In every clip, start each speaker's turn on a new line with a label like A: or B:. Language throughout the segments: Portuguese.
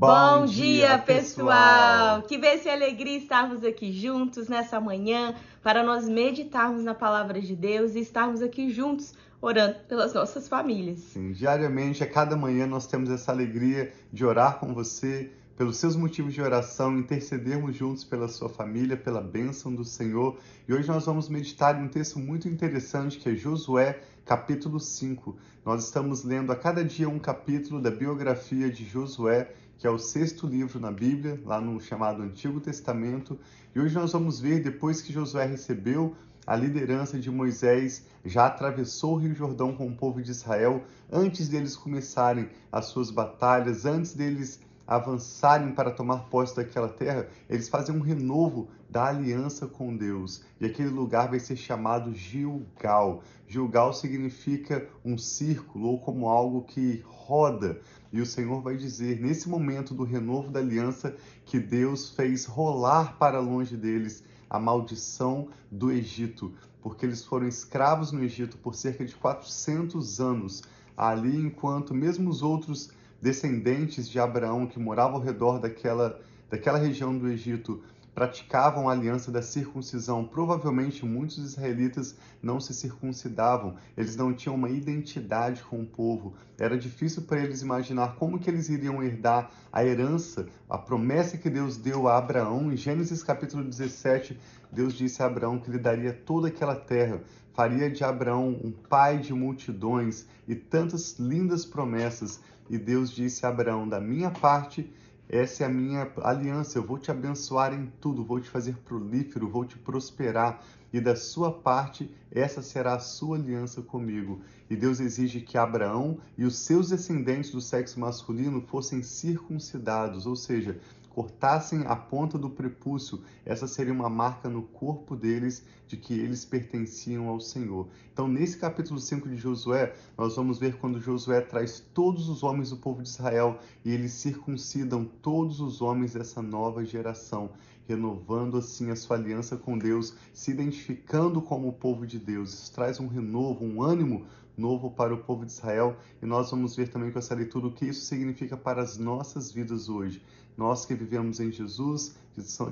A: Bom, dia, pessoal! Que vê e alegria estarmos aqui juntos nessa manhã para nós meditarmos na palavra de Deus e estarmos aqui juntos orando pelas nossas famílias.
B: Sim, diariamente, a cada manhã nós temos essa alegria de orar com você, pelos seus motivos de oração, intercedermos juntos pela sua família, pela bênção do Senhor. E hoje nós vamos meditar em um texto muito interessante que é Josué, capítulo 5. Nós estamos lendo a cada dia um capítulo da biografia de Josué que é o sexto livro na Bíblia, lá no chamado Antigo Testamento. E hoje nós vamos ver, depois que Josué recebeu a liderança de Moisés, já atravessou o Rio Jordão com o povo de Israel, antes deles começarem as suas batalhas, antes deles avançarem para tomar posse daquela terra, eles fazem um renovo da aliança com Deus. E aquele lugar vai ser chamado Gilgal. Gilgal significa um círculo ou como algo que roda. E o Senhor vai dizer, nesse momento do renovo da aliança, que Deus fez rolar para longe deles a maldição do Egito, porque eles foram escravos no Egito por cerca de 400 anos, ali enquanto mesmo os outros descendentes de Abraão que moravam ao redor daquela, daquela região do Egito praticavam a aliança da circuncisão. Provavelmente muitos israelitas não se circuncidavam, eles não tinham uma identidade com o povo. Era difícil para eles imaginar como que eles iriam herdar a herança, a promessa que Deus deu a Abraão. Em Gênesis capítulo 17, Deus disse a Abraão que lhe daria toda aquela terra, faria de Abraão um pai de multidões e tantas lindas promessas. E Deus disse a Abraão: Da minha parte, essa é a minha aliança. Eu vou te abençoar em tudo, vou te fazer prolífero, vou te prosperar. E da sua parte, essa será a sua aliança comigo. E Deus exige que Abraão e os seus descendentes do sexo masculino fossem circuncidados, ou seja, cortassem a ponta do prepúcio, essa seria uma marca no corpo deles de que eles pertenciam ao Senhor. Então, nesse capítulo 5 de Josué, nós vamos ver quando Josué traz todos os homens do povo de Israel e eles circuncidam todos os homens dessa nova geração, renovando assim a sua aliança com Deus, se identificando como o povo de Deus. Isso traz um renovo, um ânimo novo para o povo de Israel e nós vamos ver também com essa leitura o que isso significa para as nossas vidas hoje. Nós que vivemos em Jesus,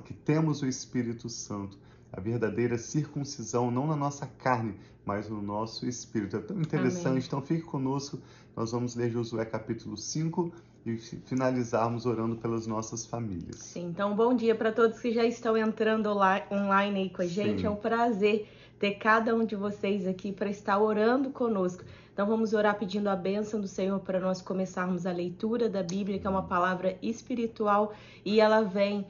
B: que temos o Espírito Santo, a verdadeira circuncisão não na nossa carne, mas no nosso espírito. É tão interessante, Amém. então fique conosco. Nós vamos ler Josué capítulo 5 e finalizarmos orando pelas nossas famílias.
A: Sim, então bom dia para todos que já estão entrando online aí com a gente. Sim. É um prazer ter cada um de vocês aqui para estar orando conosco. Então vamos orar pedindo a bênção do Senhor para nós começarmos a leitura da Bíblia, que é uma palavra espiritual e ela vem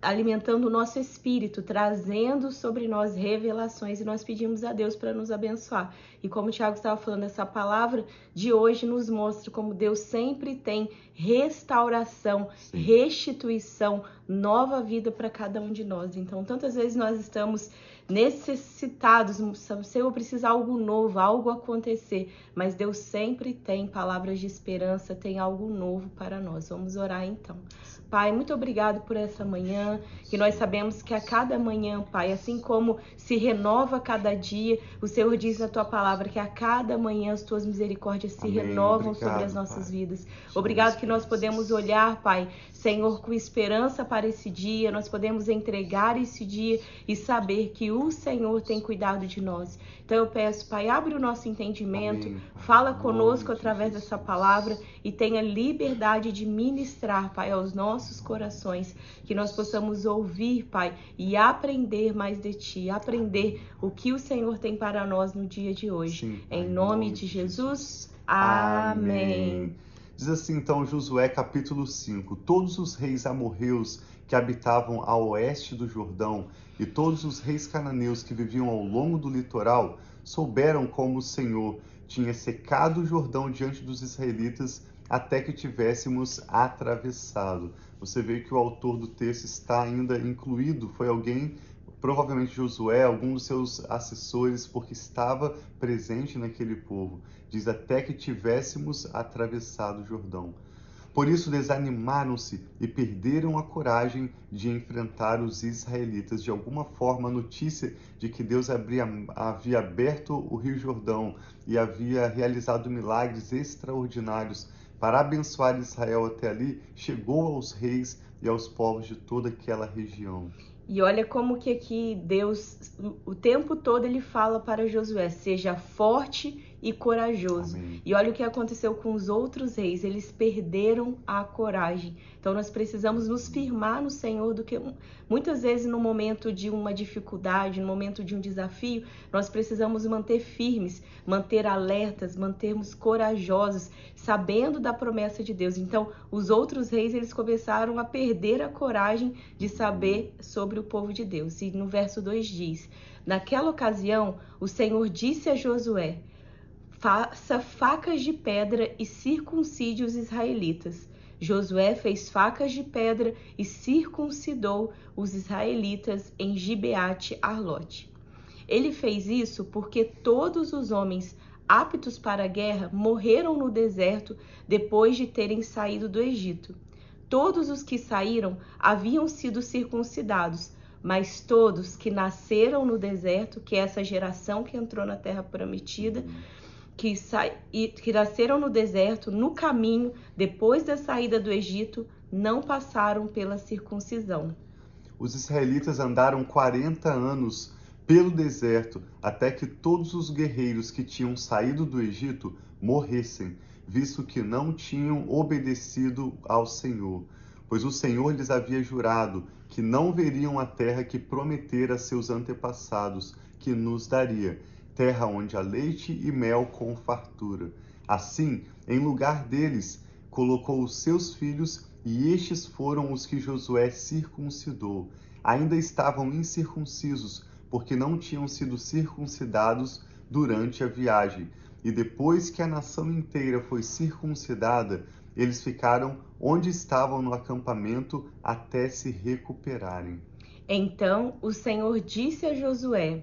A: alimentando o nosso espírito, trazendo sobre nós revelações e nós pedimos a Deus para nos abençoar. E como o Tiago estava falando, essa palavra de hoje nos mostra como Deus sempre tem restauração, restituição, nova vida para cada um de nós. Então, tantas vezes nós estamos necessitados, Senhor precisa algo novo, algo acontecer, mas Deus sempre tem palavras de esperança, tem algo novo para nós. Vamos orar então. Pai, muito obrigado por essa manhã, que nós sabemos que a cada manhã, Pai, assim como se renova cada dia, o Senhor diz na tua palavra que a cada manhã as tuas misericórdias se Amém. renovam obrigado, sobre as nossas pai. vidas. Obrigado que nós podemos olhar, Pai, Senhor, com esperança para esse dia, nós podemos entregar esse dia e saber que o Senhor tem cuidado de nós. Então eu peço, Pai, abre o nosso entendimento, Amém. fala conosco através dessa palavra e tenha liberdade de ministrar, Pai, aos nossos corações, que nós possamos ouvir, Pai, e aprender mais de Ti, aprender o que o Senhor tem para nós no dia de hoje. Sim, em nome de Jesus, Amém.
B: Diz assim então Josué capítulo 5: Todos os reis amorreus que habitavam a oeste do Jordão e todos os reis cananeus que viviam ao longo do litoral souberam como o Senhor tinha secado o Jordão diante dos israelitas até que tivéssemos atravessado. Você vê que o autor do texto está ainda incluído, foi alguém, provavelmente Josué, algum dos seus assessores, porque estava presente naquele povo. Diz até que tivéssemos atravessado o Jordão. Por isso desanimaram-se e perderam a coragem de enfrentar os israelitas. De alguma forma, a notícia de que Deus abria, havia aberto o Rio Jordão e havia realizado milagres extraordinários para abençoar Israel até ali, chegou aos reis e aos povos de toda aquela região.
A: E olha como que aqui Deus, o tempo todo ele fala para Josué: seja forte e corajoso. Amém. E olha o que aconteceu com os outros reis, eles perderam a coragem. Então nós precisamos nos firmar no Senhor do que muitas vezes no momento de uma dificuldade, no momento de um desafio, nós precisamos manter firmes, manter alertas, mantermos corajosos, sabendo da promessa de Deus. Então, os outros reis eles começaram a perder a coragem de saber sobre o povo de Deus. E no verso 2 diz: Naquela ocasião, o Senhor disse a Josué: Faça facas de pedra e circuncide os israelitas. Josué fez facas de pedra e circuncidou os israelitas em Gibeate Arlote. Ele fez isso porque todos os homens aptos para a guerra morreram no deserto depois de terem saído do Egito. Todos os que saíram haviam sido circuncidados, mas todos que nasceram no deserto, que é essa geração que entrou na terra prometida, que, que nasceram no deserto, no caminho, depois da saída do Egito, não passaram pela circuncisão.
B: Os israelitas andaram 40 anos pelo deserto até que todos os guerreiros que tinham saído do Egito morressem, visto que não tinham obedecido ao Senhor. Pois o Senhor lhes havia jurado que não veriam a terra que prometera a seus antepassados, que nos daria terra onde há leite e mel com fartura. Assim, em lugar deles, colocou os seus filhos, e estes foram os que Josué circuncidou. Ainda estavam incircuncisos, porque não tinham sido circuncidados durante a viagem. E depois que a nação inteira foi circuncidada, eles ficaram onde estavam no acampamento até se recuperarem.
A: Então o Senhor disse a Josué: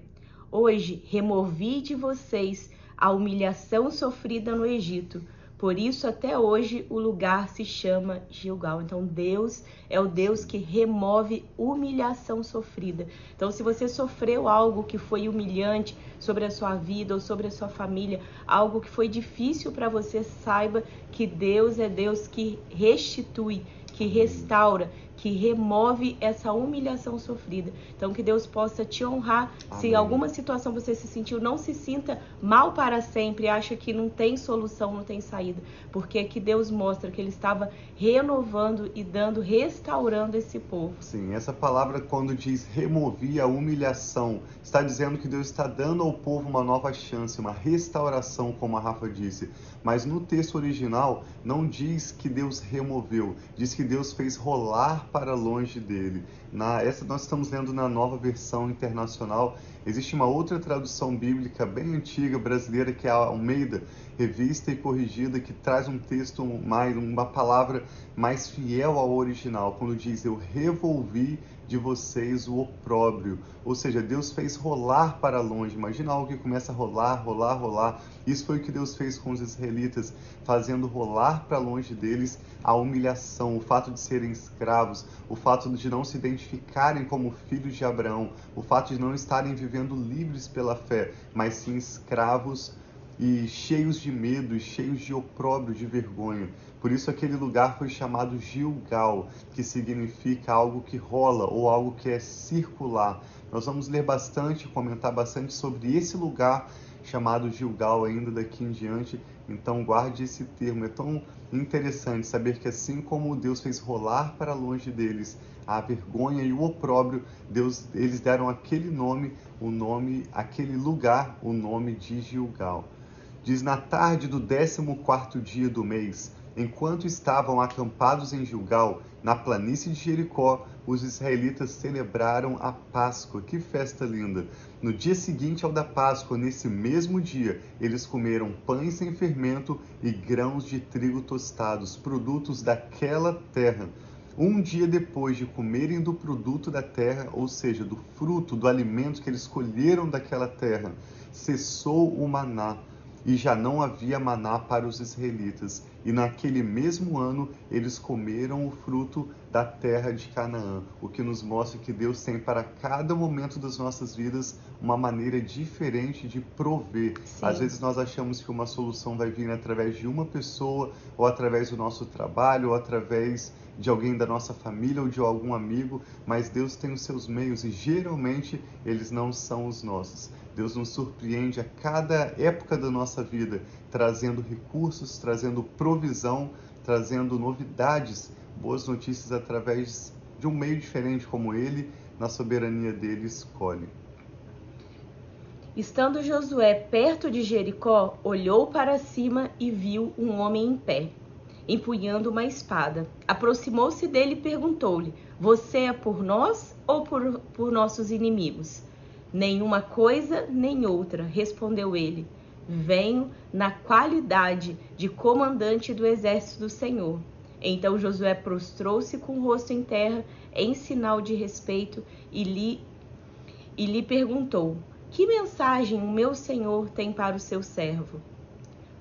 A: Hoje removi de vocês a humilhação sofrida no Egito. Por isso, até hoje, o lugar se chama Gilgal. Então, Deus é o Deus que remove humilhação sofrida. Então, se você sofreu algo que foi humilhante sobre a sua vida ou sobre a sua família, algo que foi difícil para você, saiba que Deus é Deus que restitui, que restaura, que remove essa humilhação sofrida. Então, que Deus possa te honrar. Amém. Se em alguma situação você se sentiu, não se sinta mal para sempre, acha que não tem solução, não tem saída, porque que Deus mostra que Ele estava renovando e dando, restaurando esse povo.
B: Sim, essa palavra, quando diz remover a humilhação, está dizendo que Deus está dando ao povo uma nova chance, uma restauração, como a Rafa disse. Mas no texto original, não diz que Deus removeu, diz que Deus fez rolar para longe dele. Na, essa nós estamos lendo na nova versão internacional. Existe uma outra tradução bíblica bem antiga brasileira que é a Almeida, revista e corrigida, que traz um texto mais, uma palavra mais fiel ao original, quando diz eu revolvi de vocês o opróbrio. Ou seja, Deus fez rolar para longe. Imagina algo que começa a rolar, rolar, rolar. Isso foi o que Deus fez com os israelitas, fazendo rolar para longe deles a humilhação, o fato de serem escravos, o fato de não se identificarem como filhos de Abraão, o fato de não estarem vivendo livres pela fé, mas sim escravos e cheios de medo, e cheios de opróbrio, de vergonha. Por isso aquele lugar foi chamado Gilgal, que significa algo que rola ou algo que é circular. Nós vamos ler bastante, comentar bastante sobre esse lugar chamado Gilgal ainda daqui em diante. Então guarde esse termo. É tão interessante saber que assim como Deus fez rolar para longe deles a vergonha e o opróbrio, Deus, eles deram aquele nome, o nome, aquele lugar, o nome de Gilgal. Diz na tarde do 14 dia do mês, enquanto estavam acampados em Gilgal, na planície de Jericó, os israelitas celebraram a Páscoa. Que festa linda! No dia seguinte ao da Páscoa, nesse mesmo dia, eles comeram pães sem fermento e grãos de trigo tostados, produtos daquela terra. Um dia depois de comerem do produto da terra, ou seja, do fruto, do alimento que eles colheram daquela terra, cessou o maná e já não havia maná para os israelitas. e naquele mesmo ano eles comeram o fruto da terra de Canaã, o que nos mostra que Deus tem para cada momento das nossas vidas uma maneira diferente de prover. Sim. Às vezes nós achamos que uma solução vai vir através de uma pessoa, ou através do nosso trabalho, ou através de alguém da nossa família ou de algum amigo, mas Deus tem os seus meios e geralmente eles não são os nossos. Deus nos surpreende a cada época da nossa vida, trazendo recursos, trazendo provisão, trazendo novidades, boas notícias através de um meio diferente como ele, na soberania dele, escolhe.
A: Estando Josué perto de Jericó, olhou para cima e viu um homem em pé empunhando uma espada. Aproximou-se dele e perguntou-lhe: Você é por nós ou por, por nossos inimigos? Nenhuma coisa nem outra, respondeu ele. Venho na qualidade de comandante do exército do Senhor. Então Josué prostrou-se com o rosto em terra, em sinal de respeito, e lhe, e lhe perguntou: Que mensagem o meu senhor tem para o seu servo?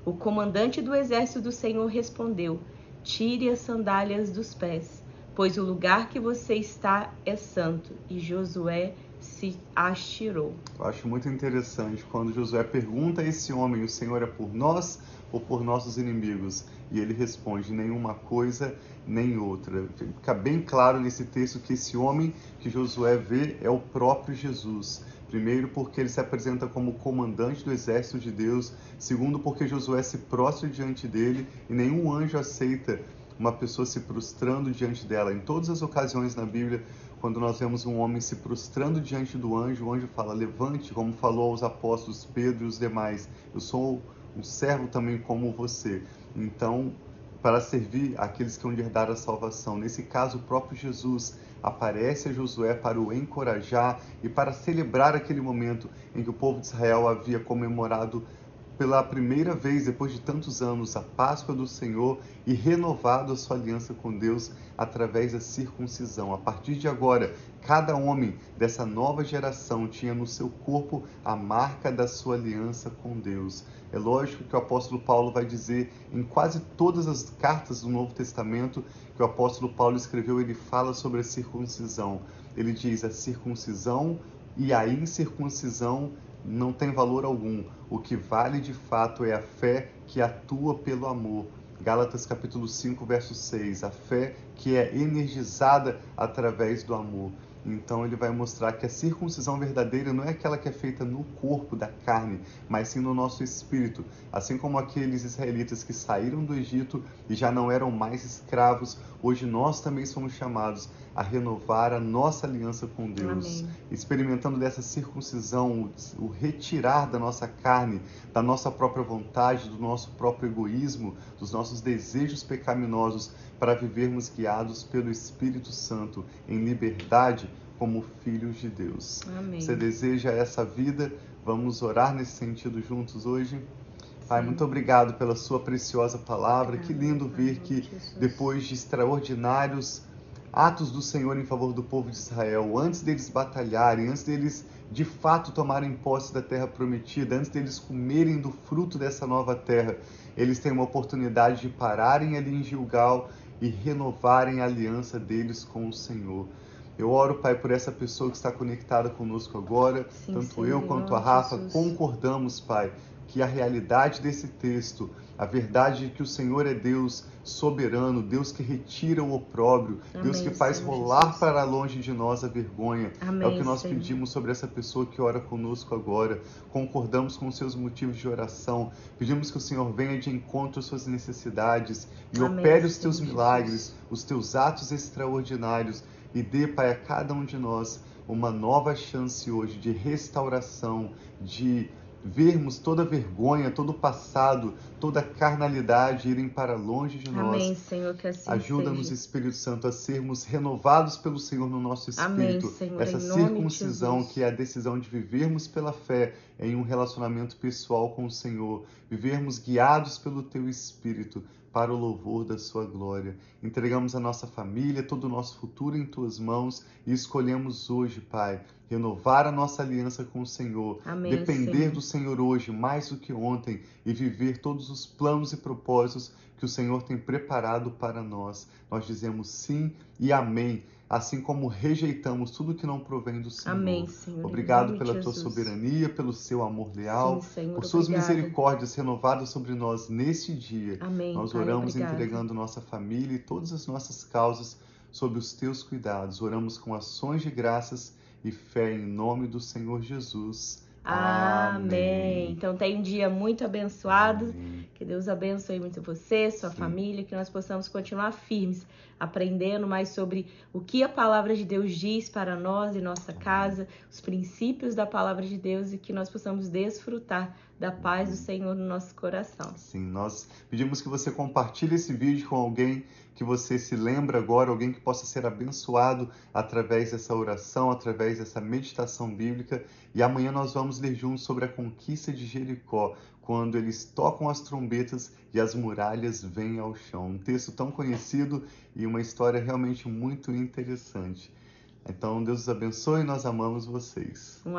A: O comandante do exército do Senhor respondeu: Tire as sandálias dos pés, pois o lugar que você está é santo. E Josué se as tirou.
B: Eu acho muito interessante quando Josué pergunta a esse homem: O Senhor é por nós ou por nossos inimigos? E ele responde: nenhuma coisa nem outra. Fica bem claro nesse texto que esse homem que Josué vê é o próprio Jesus. Primeiro, porque ele se apresenta como comandante do exército de Deus. Segundo, porque Josué se prostra diante dele e nenhum anjo aceita uma pessoa se prostrando diante dela. Em todas as ocasiões na Bíblia, quando nós vemos um homem se prostrando diante do anjo, o anjo fala: Levante, como falou aos apóstolos Pedro e os demais. Eu sou um servo também como você. Então, para servir aqueles que vão herdar a salvação. Nesse caso, o próprio Jesus aparece a Josué para o encorajar e para celebrar aquele momento em que o povo de Israel havia comemorado pela primeira vez depois de tantos anos a Páscoa do Senhor e renovado a sua aliança com Deus através da circuncisão. A partir de agora, cada homem dessa nova geração tinha no seu corpo a marca da sua aliança com Deus. É lógico que o apóstolo Paulo vai dizer em quase todas as cartas do Novo Testamento que o apóstolo Paulo escreveu, ele fala sobre a circuncisão. Ele diz a circuncisão e a incircuncisão não tem valor algum. O que vale de fato é a fé que atua pelo amor. Gálatas capítulo 5, verso 6. A fé que é energizada através do amor. Então ele vai mostrar que a circuncisão verdadeira não é aquela que é feita no corpo da carne, mas sim no nosso espírito. Assim como aqueles israelitas que saíram do Egito e já não eram mais escravos, hoje nós também somos chamados a renovar a nossa aliança com Deus, Amém. experimentando dessa circuncisão, o retirar da nossa carne, da nossa própria vontade, do nosso próprio egoísmo, dos nossos desejos pecaminosos, para vivermos guiados pelo Espírito Santo em liberdade como filhos de Deus.
A: Amém.
B: Você deseja essa vida? Vamos orar nesse sentido juntos hoje? Pai, muito obrigado pela sua preciosa palavra. que lindo ver que depois de extraordinários atos do Senhor em favor do povo de Israel, antes deles batalharem, antes deles de fato tomarem posse da terra prometida, antes deles comerem do fruto dessa nova terra, eles têm uma oportunidade de pararem ali em Gilgal e renovarem a aliança deles com o Senhor. Eu oro, Pai, por essa pessoa que está conectada conosco agora, Sim, tanto Senhor, eu quanto a Rafa, Jesus. concordamos, Pai, que a realidade desse texto, a verdade de que o Senhor é Deus soberano, Deus que retira o opróbrio, Amém, Deus que faz Senhor rolar Jesus. para longe de nós a vergonha. Amém, é o que nós Senhor. pedimos sobre essa pessoa que ora conosco agora. Concordamos com os seus motivos de oração. Pedimos que o Senhor venha de encontro às suas necessidades e Amém, opere os teus milagres, os teus atos extraordinários e dê, Pai, a cada um de nós uma nova chance hoje de restauração, de vermos toda a vergonha, todo o passado, toda a carnalidade irem para longe de nós.
A: Amém, Senhor, que assim
B: Ajuda-nos, Espírito Santo, a sermos renovados pelo Senhor no nosso espírito.
A: Amém, Senhor,
B: Essa circuncisão que é a decisão de vivermos pela fé em um relacionamento pessoal com o Senhor, vivermos guiados pelo teu espírito para o louvor da sua glória. Entregamos a nossa família, todo o nosso futuro em tuas mãos e escolhemos hoje, Pai, renovar a nossa aliança com o Senhor,
A: Amém,
B: depender
A: Senhor.
B: do Senhor hoje mais do que ontem e viver todos os planos e propósitos que o Senhor tem preparado para nós. Nós dizemos sim e amém, assim como rejeitamos tudo que não provém do Senhor.
A: Amém, Senhor.
B: Obrigado pela
A: de
B: tua
A: Jesus.
B: soberania, pelo seu amor leal,
A: Sim, Senhor,
B: por suas misericórdias renovadas sobre nós neste dia.
A: Amém.
B: Nós oramos entregando nossa família e todas as nossas causas sob os teus cuidados. Oramos com ações de graças e fé em nome do Senhor Jesus.
A: Amém. Então tem um dia muito abençoado.
B: Amém.
A: Que Deus abençoe muito você, sua
B: Sim.
A: família, que nós possamos continuar firmes, aprendendo mais sobre o que a palavra de Deus diz para nós e nossa casa, os princípios da palavra de Deus e que nós possamos desfrutar da paz do Senhor no nosso coração.
B: Sim, nós pedimos que você compartilhe esse vídeo com alguém que você se lembra agora, alguém que possa ser abençoado através dessa oração, através dessa meditação bíblica. E amanhã nós vamos ler juntos sobre a conquista de Jericó, quando eles tocam as trombetas e as muralhas vêm ao chão. Um texto tão conhecido e uma história realmente muito interessante. Então, Deus os abençoe e nós amamos vocês.